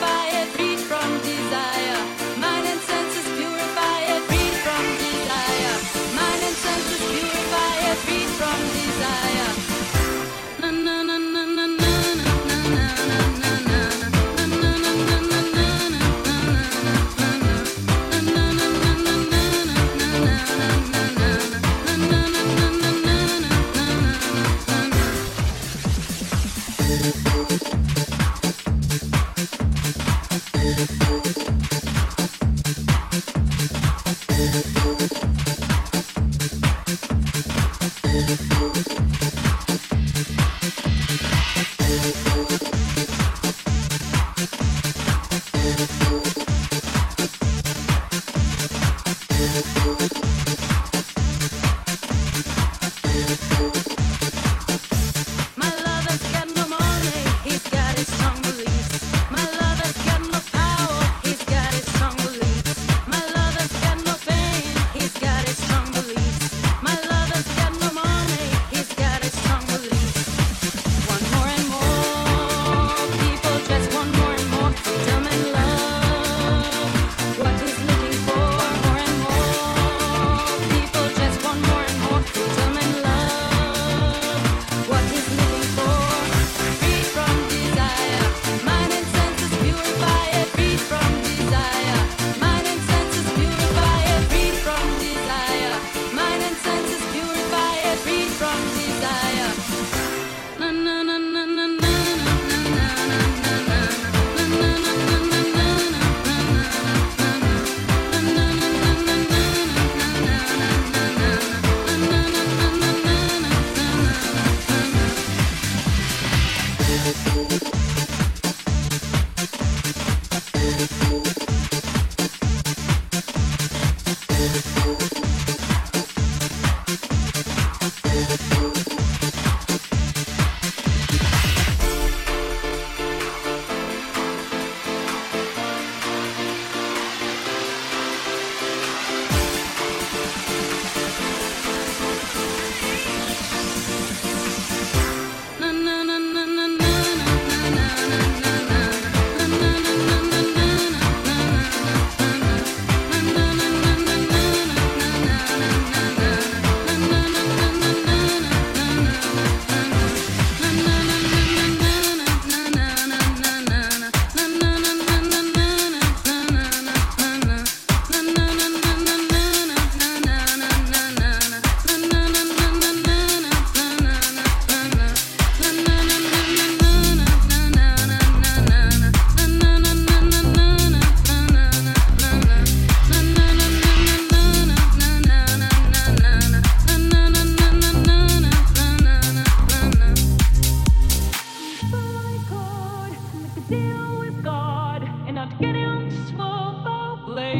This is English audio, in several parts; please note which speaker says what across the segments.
Speaker 1: By I.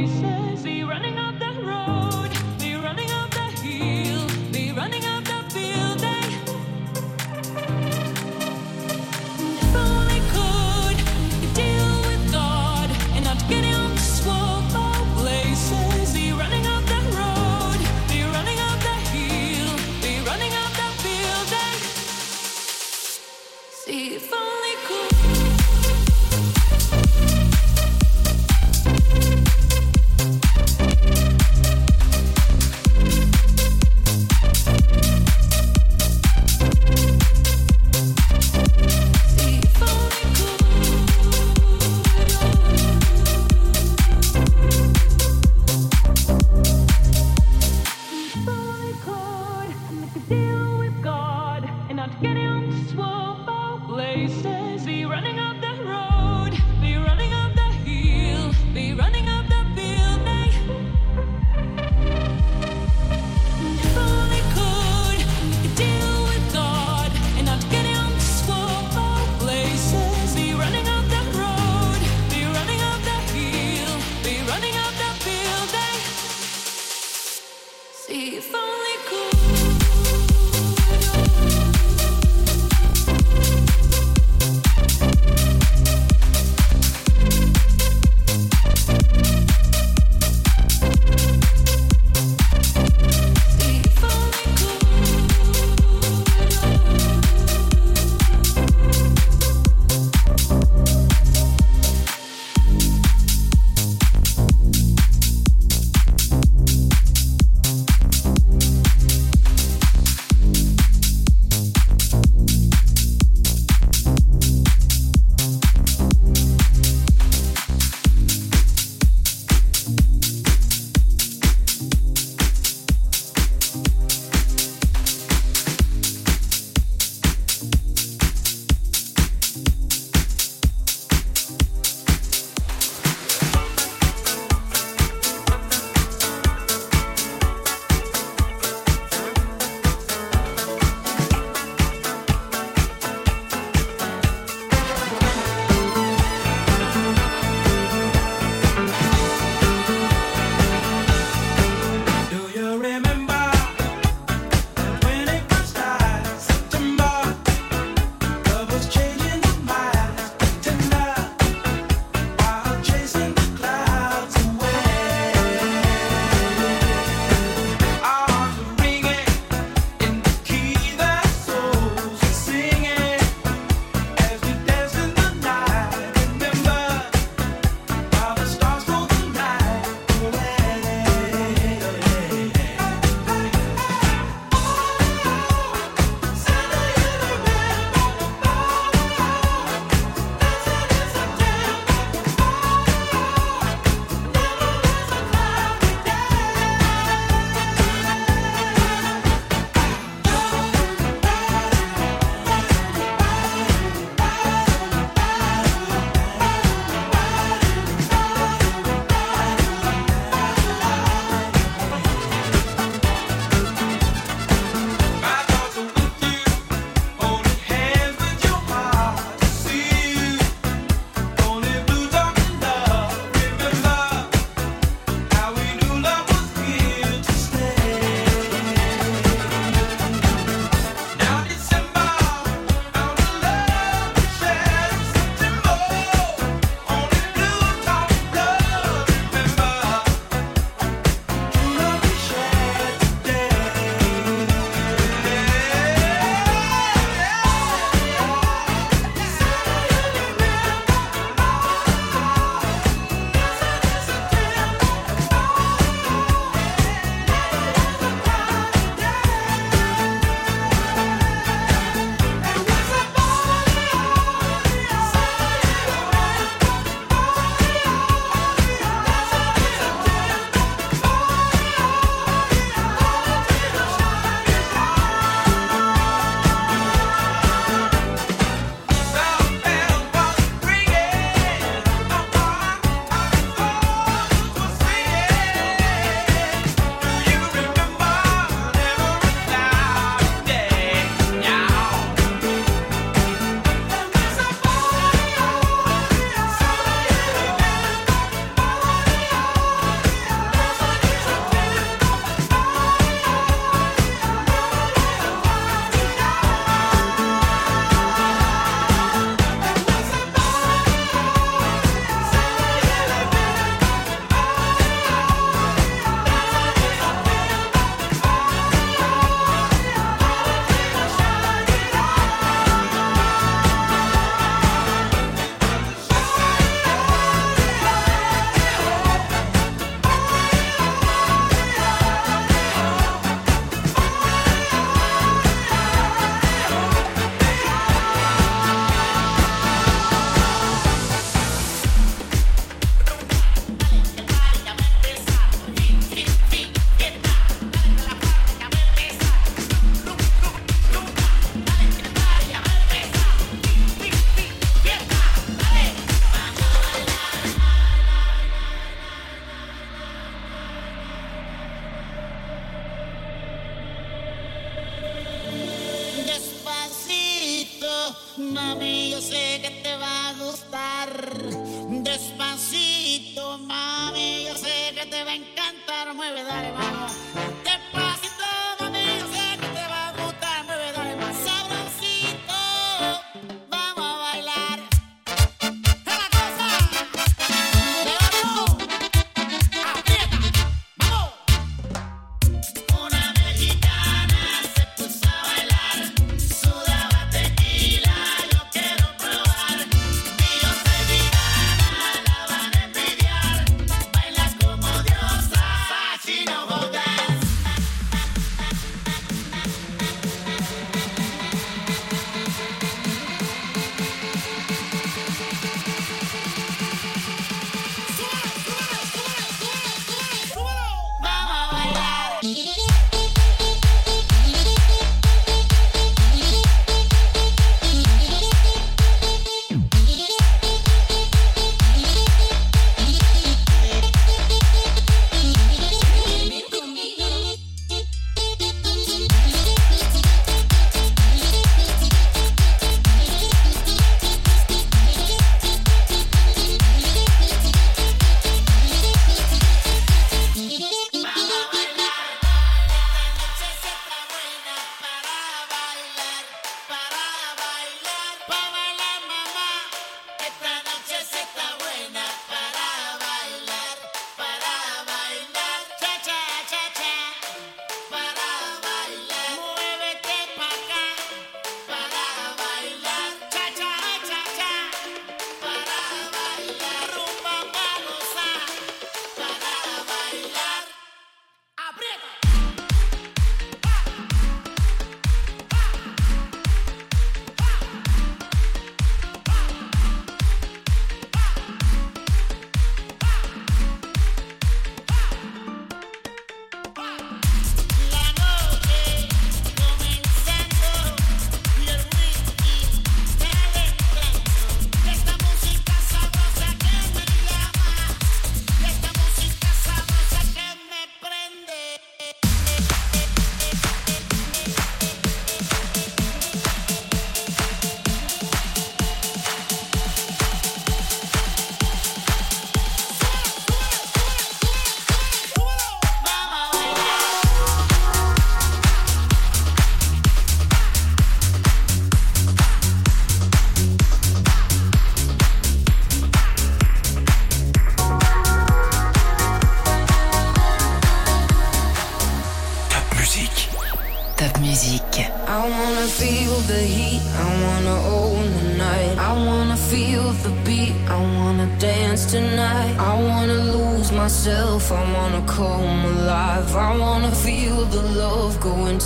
Speaker 1: salvation.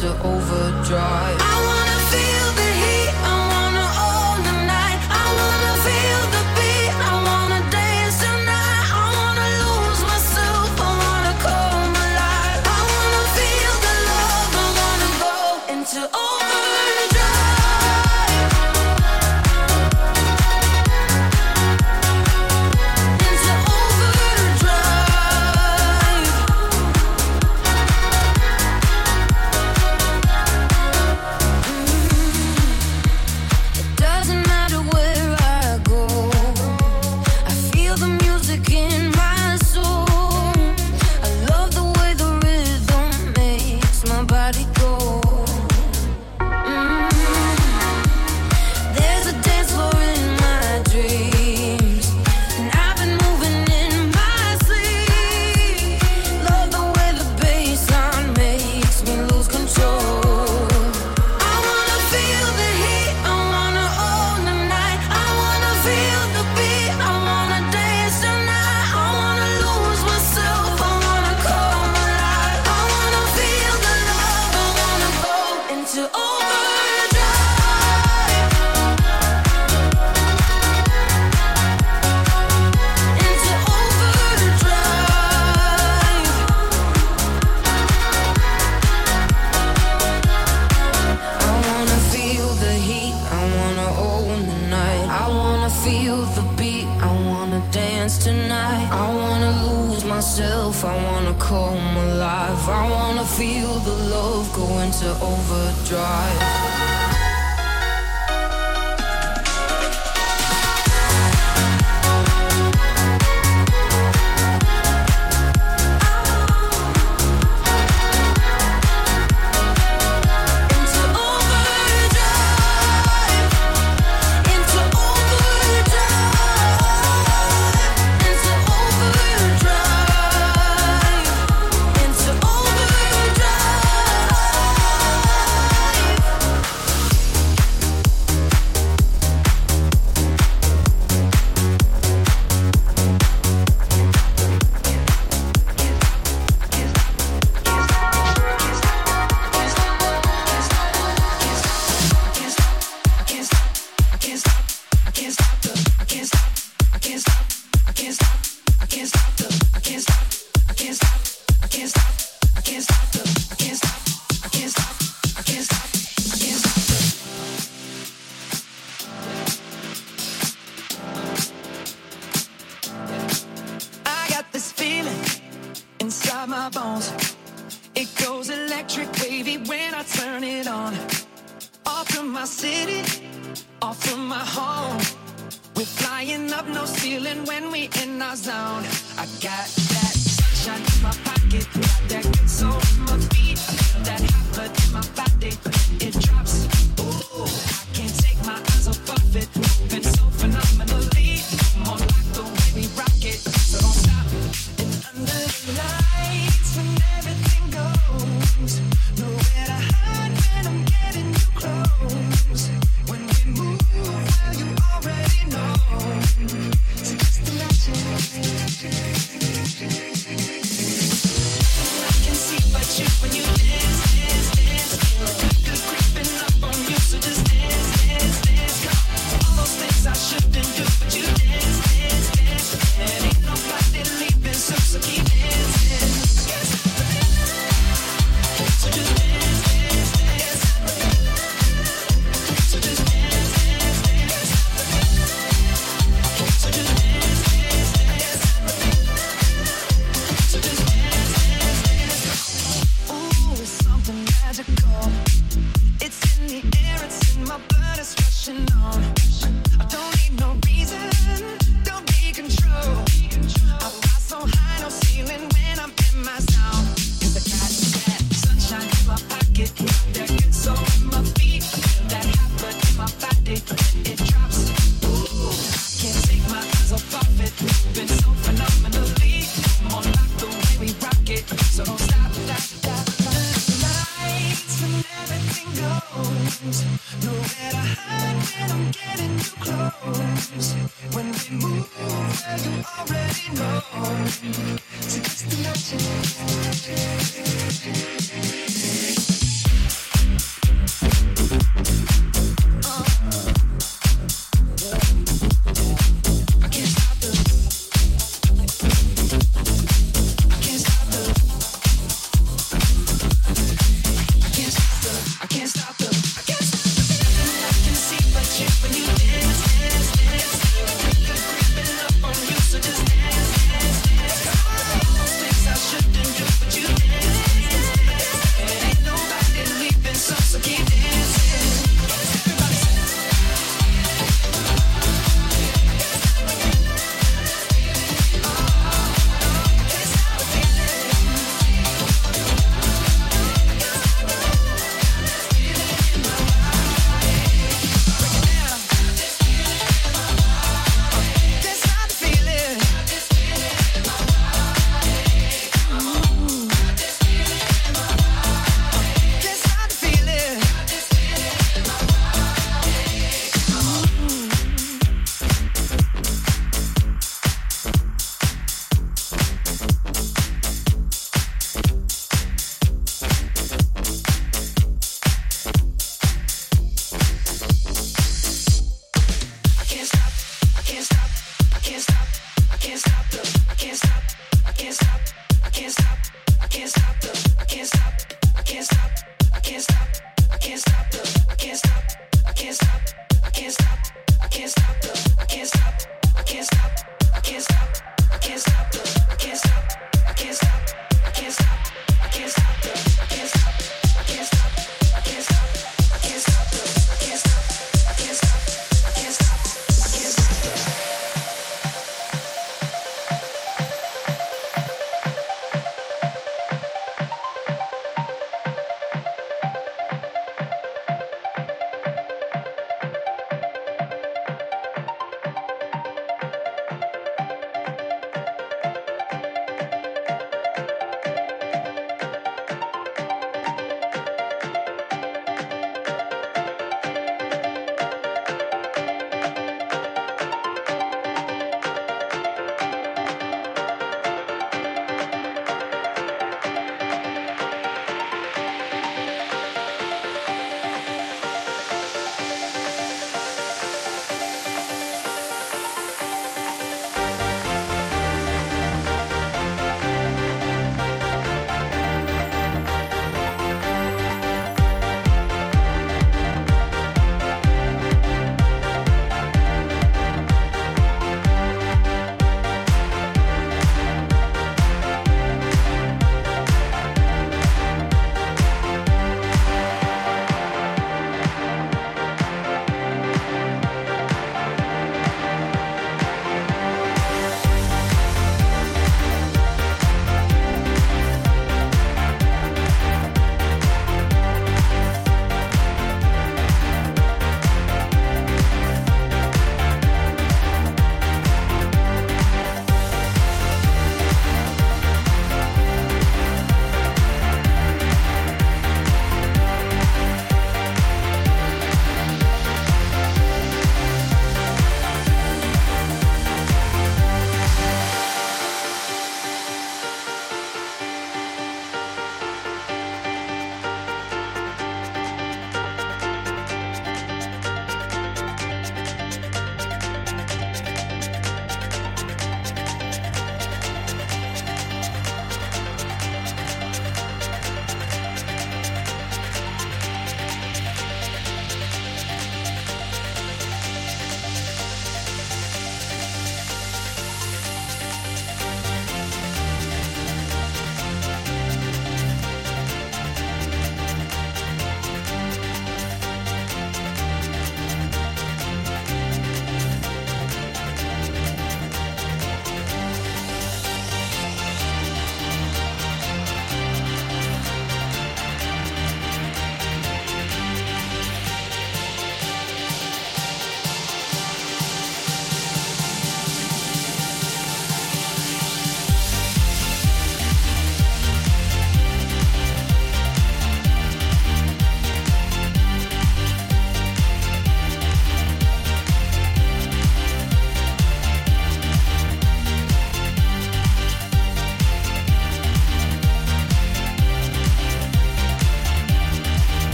Speaker 1: to overdrive.